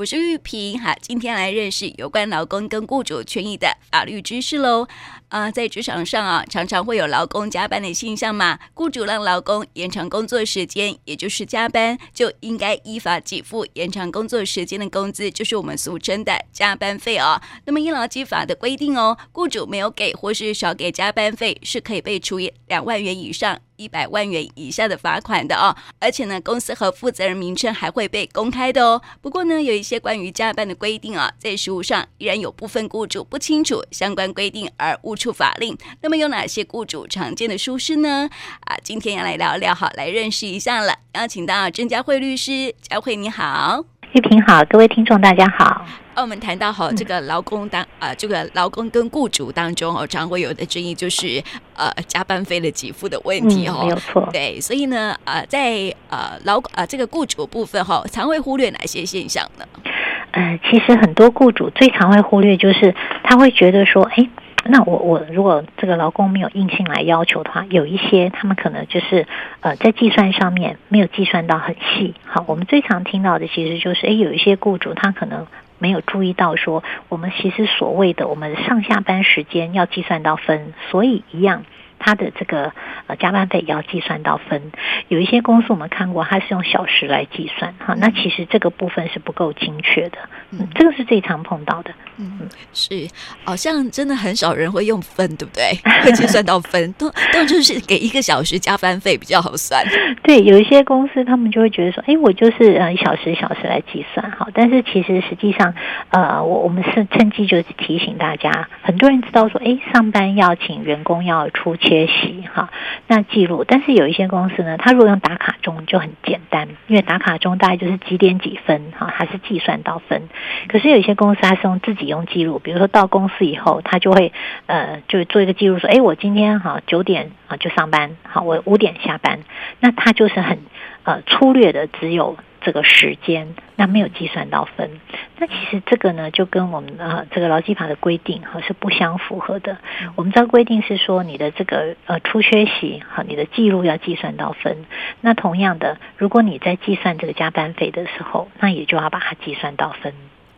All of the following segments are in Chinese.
我是玉萍，哈，今天来认识有关劳工跟雇主权益的法律知识喽。啊、在职场上啊，常常会有劳工加班的现象嘛。雇主让劳工延长工作时间，也就是加班，就应该依法给付延长工作时间的工资，就是我们俗称的加班费哦。那么，依劳基法的规定哦，雇主没有给或是少给加班费，是可以被处以两万元以上。一百万元以下的罚款的哦，而且呢，公司和负责人名称还会被公开的哦。不过呢，有一些关于加班的规定啊，在实务上依然有部分雇主不清楚相关规定而误触法令。那么有哪些雇主常见的疏失呢？啊，今天要来聊聊，好，来认识一下了。邀请到郑佳慧律师，佳慧你好。玉萍好，各位听众大家好。哦，我们谈到哈，这个劳工当啊、呃，这个劳工跟雇主当中哦，常会有的争议就是呃加班费的给付的问题哦、嗯，没有错。对，所以呢，呃，在呃劳呃这个雇主部分哈，常会忽略哪些现象呢？呃，其实很多雇主最常会忽略就是他会觉得说，哎。那我我如果这个劳工没有硬性来要求的话，有一些他们可能就是呃在计算上面没有计算到很细。好，我们最常听到的其实就是，诶，有一些雇主他可能没有注意到说，我们其实所谓的我们上下班时间要计算到分，所以一样。他的这个呃加班费也要计算到分，有一些公司我们看过，它是用小时来计算哈，那其实这个部分是不够精确的，嗯，这个是最常碰到的，嗯，是，好像真的很少人会用分，对不对？会计算到分，都都就是给一个小时加班费比较好算。对，有一些公司他们就会觉得说，哎，我就是呃一小时一小时来计算哈，但是其实实际上呃我我们是趁机就是提醒大家，很多人知道说，哎，上班要请员工要出钱。学习哈，那记录，但是有一些公司呢，他如果用打卡钟就很简单，因为打卡钟大概就是几点几分哈，还是计算到分。可是有一些公司他是用自己用记录，比如说到公司以后，他就会呃就做一个记录，说，哎，我今天哈九点啊就上班，好，我五点下班，那他就是很呃粗略的只有。这个时间，那没有计算到分，那其实这个呢，就跟我们呃这个劳基法的规定哈是不相符合的。我们这个规定是说，你的这个呃出缺席哈，你的记录要计算到分。那同样的，如果你在计算这个加班费的时候，那也就要把它计算到分。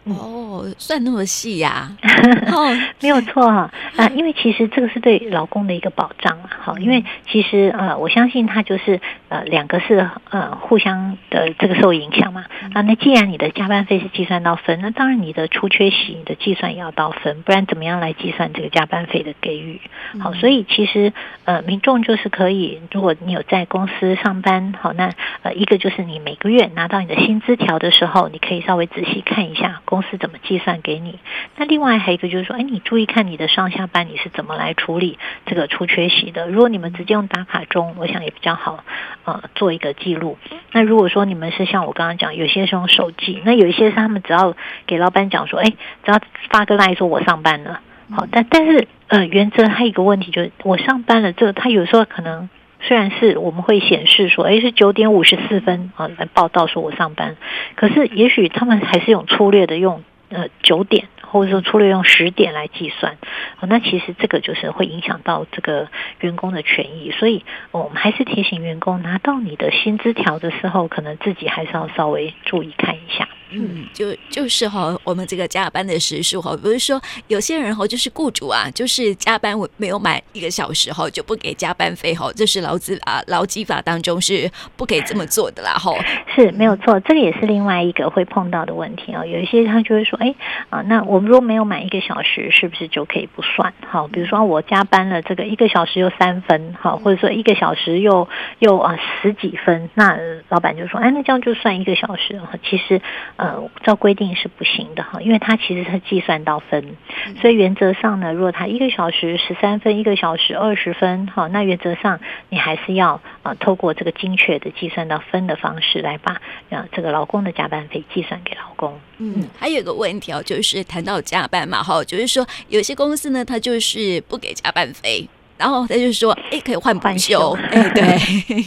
哦，算那么细呀？哦，没有错哈啊，因为其实这个是对老公的一个保障啊。好，因为其实呃，我相信他就是呃，两个是呃互相的这个受影响嘛。啊，那既然你的加班费是计算到分，那当然你的出缺席你的计算也要到分，不然怎么样来计算这个加班费的给予？好，所以其实呃，民众就是可以，如果你有在公司上班，好，那呃，一个就是你每个月拿到你的薪资条的时候，你可以稍微仔细看一下。公司怎么计算给你？那另外还有一个就是说，哎，你注意看你的上下班你是怎么来处理这个出缺席的？如果你们直接用打卡钟，我想也比较好，呃，做一个记录。那如果说你们是像我刚刚讲，有些是用手记，那有一些是他们只要给老板讲说，哎，只要发个赖说我上班了，好，但但是呃，原则还有一个问题就是，我上班了，这个他有时候可能。虽然是我们会显示说，诶，是九点五十四分啊来报道说我上班，可是也许他们还是用粗略的用呃九点，或者说粗略用十点来计算，那其实这个就是会影响到这个员工的权益，所以我们还是提醒员工拿到你的薪资条的时候，可能自己还是要稍微注意看一下。嗯，就就是哈，我们这个加班的时数哈，比如说有些人哈，就是雇主啊，就是加班没有满一个小时哈，就不给加班费哈，这是劳资啊劳基法当中是不可以这么做的啦哈。是没有错，这个也是另外一个会碰到的问题哦。有一些他就会说，哎啊，那我们如果没有满一个小时，是不是就可以不算？好，比如说我加班了这个一个小时又三分，好，或者说一个小时又又啊十几分，那老板就说，哎，那这样就算一个小时哈。其实。呃，照规定是不行的哈，因为它其实是计算到分，所以原则上呢，如果他一个小时十三分，一个小时二十分，哈，那原则上你还是要啊，透过这个精确的计算到分的方式来把啊这个劳工的加班费计算给劳工。嗯，还有一个问题哦，就是谈到加班嘛，哈，就是说有些公司呢，他就是不给加班费。然后他就说：“哎，可以换半休。”哎，对，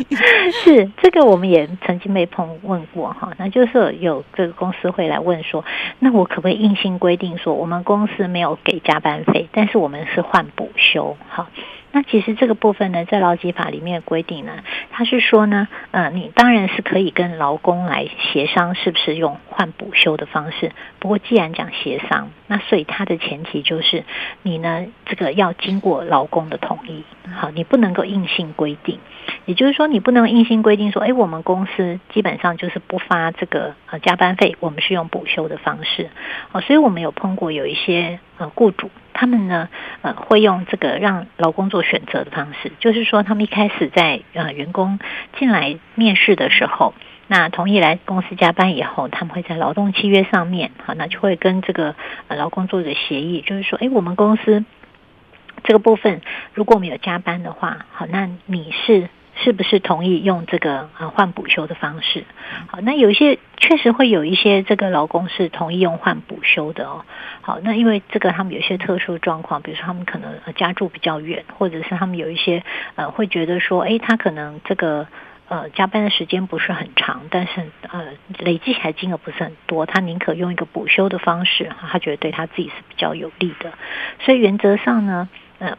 是这个，我们也曾经被碰问过哈。那就是有这个公司会来问说：“那我可不可以硬性规定说，我们公司没有给加班费，但是我们是换补休？”哈。那其实这个部分呢，在劳基法里面规定呢，他是说呢，呃，你当然是可以跟劳工来协商，是不是用换补休的方式。不过既然讲协商，那所以它的前提就是你呢，这个要经过劳工的同意。好，你不能够硬性规定，也就是说，你不能硬性规定说，哎，我们公司基本上就是不发这个呃加班费，我们是用补休的方式。哦，所以我们有碰过有一些呃雇主。他们呢，呃，会用这个让劳工做选择的方式，就是说，他们一开始在呃员工进来面试的时候，那同意来公司加班以后，他们会在劳动契约上面，好，那就会跟这个呃劳工做一个协议，就是说，哎，我们公司这个部分，如果我们有加班的话，好，那你是。是不是同意用这个啊换补休的方式？好，那有一些确实会有一些这个劳工是同意用换补休的哦。好，那因为这个他们有一些特殊状况，比如说他们可能家住比较远，或者是他们有一些呃会觉得说，哎，他可能这个呃加班的时间不是很长，但是呃累计起来金额不是很多，他宁可用一个补休的方式，他觉得对他自己是比较有利的。所以原则上呢，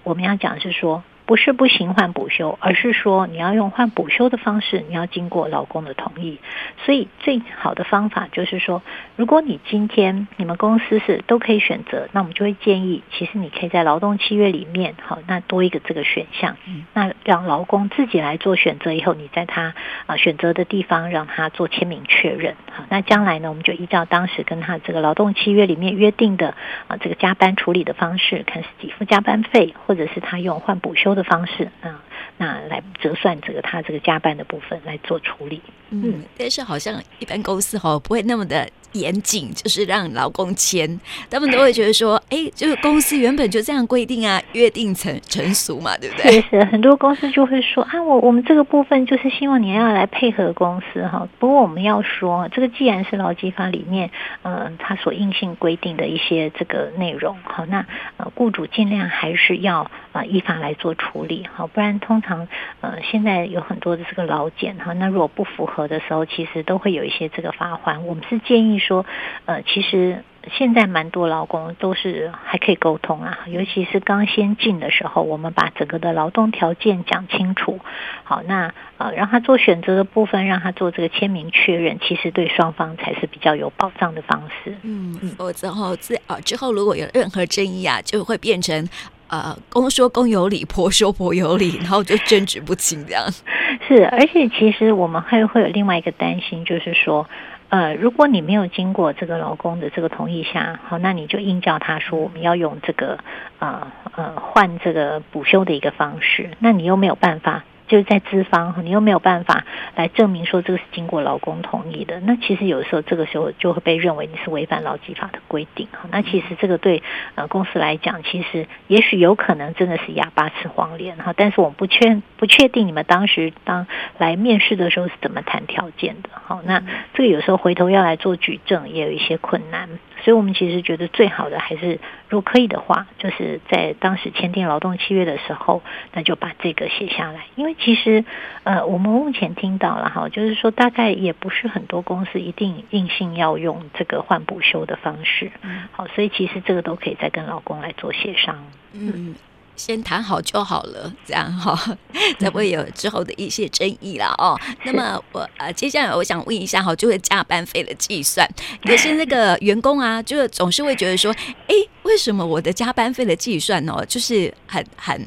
我们要讲的是说。不是不行换补休，而是说你要用换补休的方式，你要经过老公的同意。所以最好的方法就是说，如果你今天你们公司是都可以选择，那我们就会建议，其实你可以在劳动契约里面，好，那多一个这个选项，那让劳工自己来做选择以后，你在他啊选择的地方让他做签名确认，好，那将来呢，我们就依照当时跟他这个劳动契约里面约定的啊这个加班处理的方式，看是给付加班费，或者是他用换补休的方式啊，那来折算这个他这个加班的部分来做处理。嗯，但是好像一般公司哈不会那么的。严谨就是让劳工签，他们都会觉得说，哎，这个公司原本就这样规定啊，约定成成熟嘛，对不对？是是，很多公司就会说啊，我我们这个部分就是希望你要来配合公司哈。不过我们要说，这个既然是劳基法里面，呃，它所硬性规定的一些这个内容，好，那呃，雇主尽量还是要呃依法来做处理，好，不然通常呃现在有很多的这个老检哈，那如果不符合的时候，其实都会有一些这个罚锾。我们是建议。说，呃，其实现在蛮多劳工都是还可以沟通啊，尤其是刚先进的时候，我们把整个的劳动条件讲清楚，好，那呃，让他做选择的部分，让他做这个签名确认，其实对双方才是比较有保障的方式。嗯，否则后之啊之后如果有任何争议啊，就会变成呃公说公有理，婆说婆有理，然后就争执不清这样。是，而且其实我们还会有另外一个担心，就是说。呃，如果你没有经过这个老公的这个同意下，好，那你就硬叫他说我们要用这个呃呃换这个补休的一个方式，那你又没有办法。就是在资方，你又没有办法来证明说这个是经过劳工同意的，那其实有时候这个时候就会被认为你是违反劳基法的规定。那其实这个对呃公司来讲，其实也许有可能真的是哑巴吃黄连哈。但是我们不确不确定你们当时当来面试的时候是怎么谈条件的。好，那这个有时候回头要来做举证也有一些困难。所以我们其实觉得最好的还是，如果可以的话，就是在当时签订劳动契约的时候，那就把这个写下来。因为其实，呃，我们目前听到了哈，就是说大概也不是很多公司一定硬性要用这个换补休的方式。好，所以其实这个都可以再跟老公来做协商。嗯。先谈好就好了，这样哈，才不会有之后的一些争议了哦。那么我呃，接下来我想问一下哈，就是加班费的计算，可是那个员工啊，就总是会觉得说，哎，为什么我的加班费的计算哦，就是很很。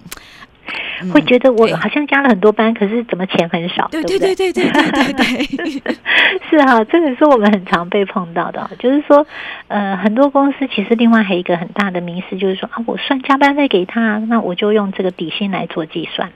会觉得我好像加了很多班，可是怎么钱很少？对对对对对对对对，是哈，这个是我们很常被碰到的，就是说，呃，很多公司其实另外还有一个很大的迷思，就是说啊，我算加班费给他，那我就用这个底薪来做计算。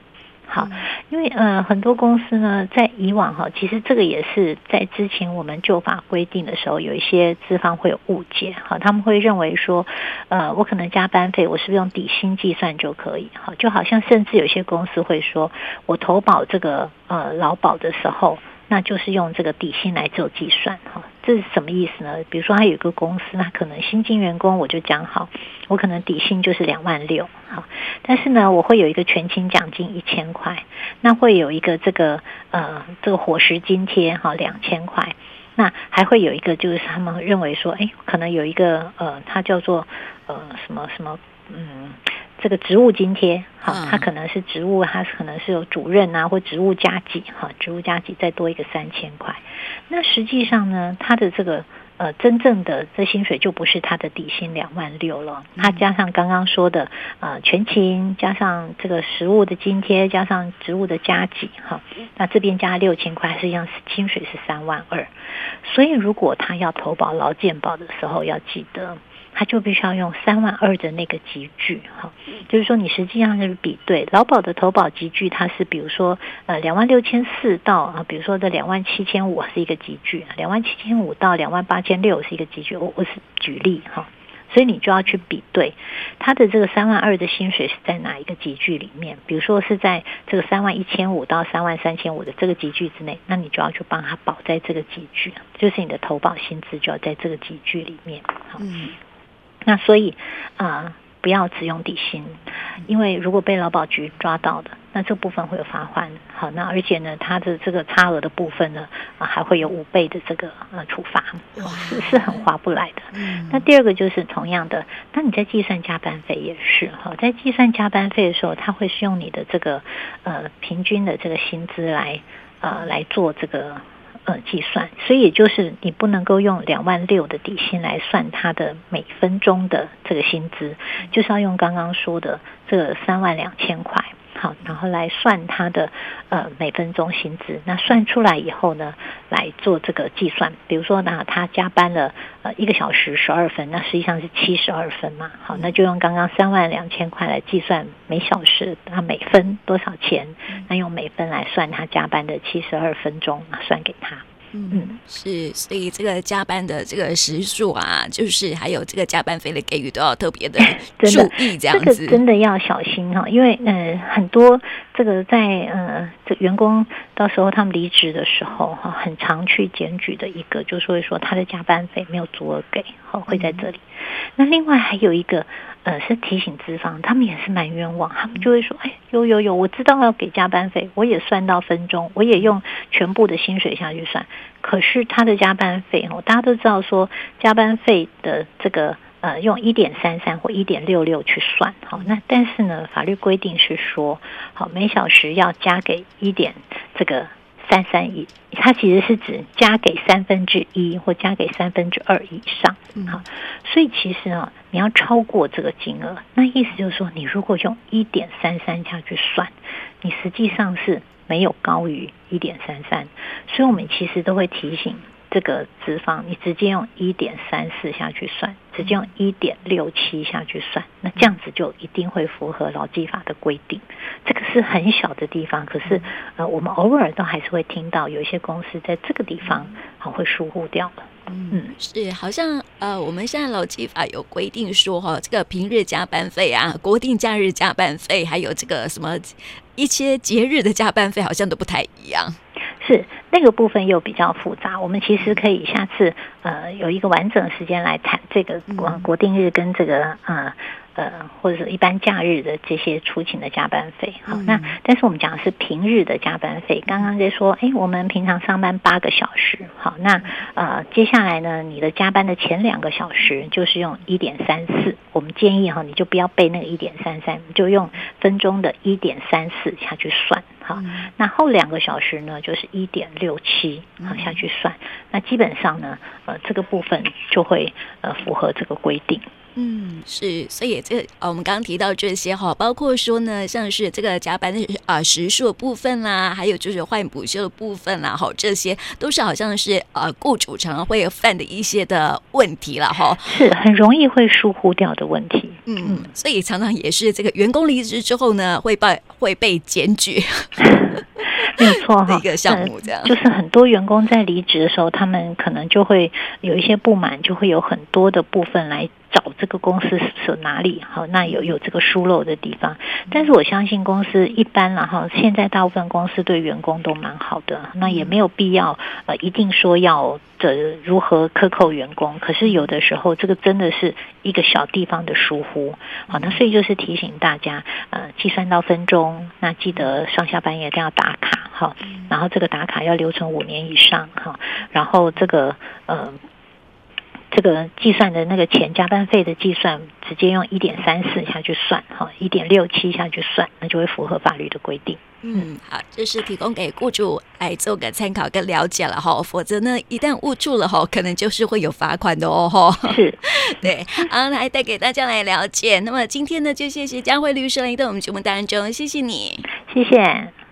好，因为呃很多公司呢，在以往哈，其实这个也是在之前我们旧法规定的时候，有一些资方会有误解，哈，他们会认为说，呃，我可能加班费，我是不是用底薪计算就可以？好，就好像甚至有些公司会说，我投保这个呃劳保的时候。那就是用这个底薪来做计算，哈，这是什么意思呢？比如说，他有一个公司，那可能新进员工，我就讲好，我可能底薪就是两万六，好，但是呢，我会有一个全勤奖金一千块，那会有一个这个呃这个伙食津贴哈两千块，那还会有一个就是他们认为说，哎，可能有一个呃，它叫做呃什么什么，嗯。这个职务津贴，好，他可能是职务，他可能是有主任啊，或职务加级，哈，职务加级再多一个三千块。那实际上呢，他的这个呃真正的这薪水就不是他的底薪两万六了，他加上刚刚说的呃全勤，加上这个实物的津贴，加上职务的加级，哈，那这边加六千块，实际上是薪水是三万二。所以如果他要投保劳健保的时候，要记得。他就必须要用三万二的那个集距，哈，就是说你实际上是比对劳保的投保集距，它是比如说呃两万六千四到啊，比如说这两万七千五是一个集距，两万七千五到两万八千六是一个集距，我我是举例哈，所以你就要去比对他的这个三万二的薪水是在哪一个集距里面，比如说是在这个三万一千五到三万三千五的这个集距之内，那你就要去帮他保在这个集距，就是你的投保薪资就要在这个集距里面，好。那所以啊、呃，不要只用底薪，因为如果被劳保局抓到的，那这部分会有罚款。好，那而且呢，它的这个差额的部分呢，啊，还会有五倍的这个呃处罚，是是很划不来的。那第二个就是同样的，那你在计算加班费也是哈，在计算加班费的时候，他会是用你的这个呃平均的这个薪资来呃来做这个。呃，计算，所以也就是你不能够用两万六的底薪来算他的每分钟的这个薪资，就是要用刚刚说的这个三万两千块。来算他的呃每分钟薪资，那算出来以后呢，来做这个计算。比如说呢，他加班了呃一个小时十二分，那实际上是七十二分嘛。好，那就用刚刚三万两千块来计算每小时他每分多少钱，那用每分来算他加班的七十二分钟，算给他。嗯，是，所以这个加班的这个时数啊，就是还有这个加班费的给予都要特别的注意，这样子，这个真的要小心哈，因为嗯、呃，很多这个在呃，这员工到时候他们离职的时候哈，很常去检举的一个，就是会说他的加班费没有足额给，哈，会在这里。那另外还有一个。呃，是提醒资方，他们也是蛮冤枉，他们就会说，哎，有有有，我知道要给加班费，我也算到分钟，我也用全部的薪水下去算，可是他的加班费，哦，大家都知道说加班费的这个呃，用一点三三或一点六六去算，好，那但是呢，法律规定是说，好，每小时要加给一点这个。三三一，它其实是指加给三分之一或加给三分之二以上，好，所以其实啊，你要超过这个金额，那意思就是说，你如果用一点三三下去算，你实际上是没有高于一点三三，所以我们其实都会提醒。这个脂肪，你直接用一点三四下去算，直接用一点六七下去算，那这样子就一定会符合劳基法的规定。这个是很小的地方，可是呃，我们偶尔都还是会听到有一些公司在这个地方好会疏忽掉了。嗯，是，好像呃，我们现在劳基法有规定说哈，这个平日加班费啊，国定假日加班费，还有这个什么一些节日的加班费，好像都不太一样。是那个部分又比较复杂，我们其实可以下次呃有一个完整的时间来谈这个国国定日跟这个呃。呃，或者是一般假日的这些出勤的加班费，好，那但是我们讲的是平日的加班费。刚刚在说，哎，我们平常上班八个小时，好，那呃，接下来呢，你的加班的前两个小时就是用一点三四，我们建议哈，你就不要背那个一点三三，你就用分钟的一点三四下去算，好，那后两个小时呢，就是一点六七，好下去算，那基本上呢，呃，这个部分就会呃符合这个规定。嗯，是，所以这个呃，我们刚刚提到这些哈，包括说呢，像是这个加班的啊、呃、时数的部分啦，还有就是换补休的部分啦，哈，这些都是好像是呃雇主常常会犯的一些的问题了哈，是很容易会疏忽掉的问题。嗯嗯，所以常常也是这个员工离职之后呢，会被会被检举。没有错哈，一个项目这样，就是很多员工在离职的时候，他们可能就会有一些不满，就会有很多的部分来找这个公司是哪里好，那有有这个疏漏的地方。但是我相信公司一般了哈现在大部分公司对员工都蛮好的，那也没有必要呃一定说要的如何克扣员工。可是有的时候这个真的是一个小地方的疏忽，好，那所以就是提醒大家呃计算到分钟，那记得上下班一定要打卡。哈，然后这个打卡要留存五年以上哈，然后这个呃，这个计算的那个钱加班费的计算，直接用一点三四下去算，哈，一点六七下去算，那就会符合法律的规定。嗯，好，这是提供给雇主来做个参考跟了解了哈，否则呢，一旦误住了哈，可能就是会有罚款的哦哈。是，对，好，来带给大家来了解。那么今天呢，就谢谢佳慧律师来到我们节目当中，谢谢你，谢谢。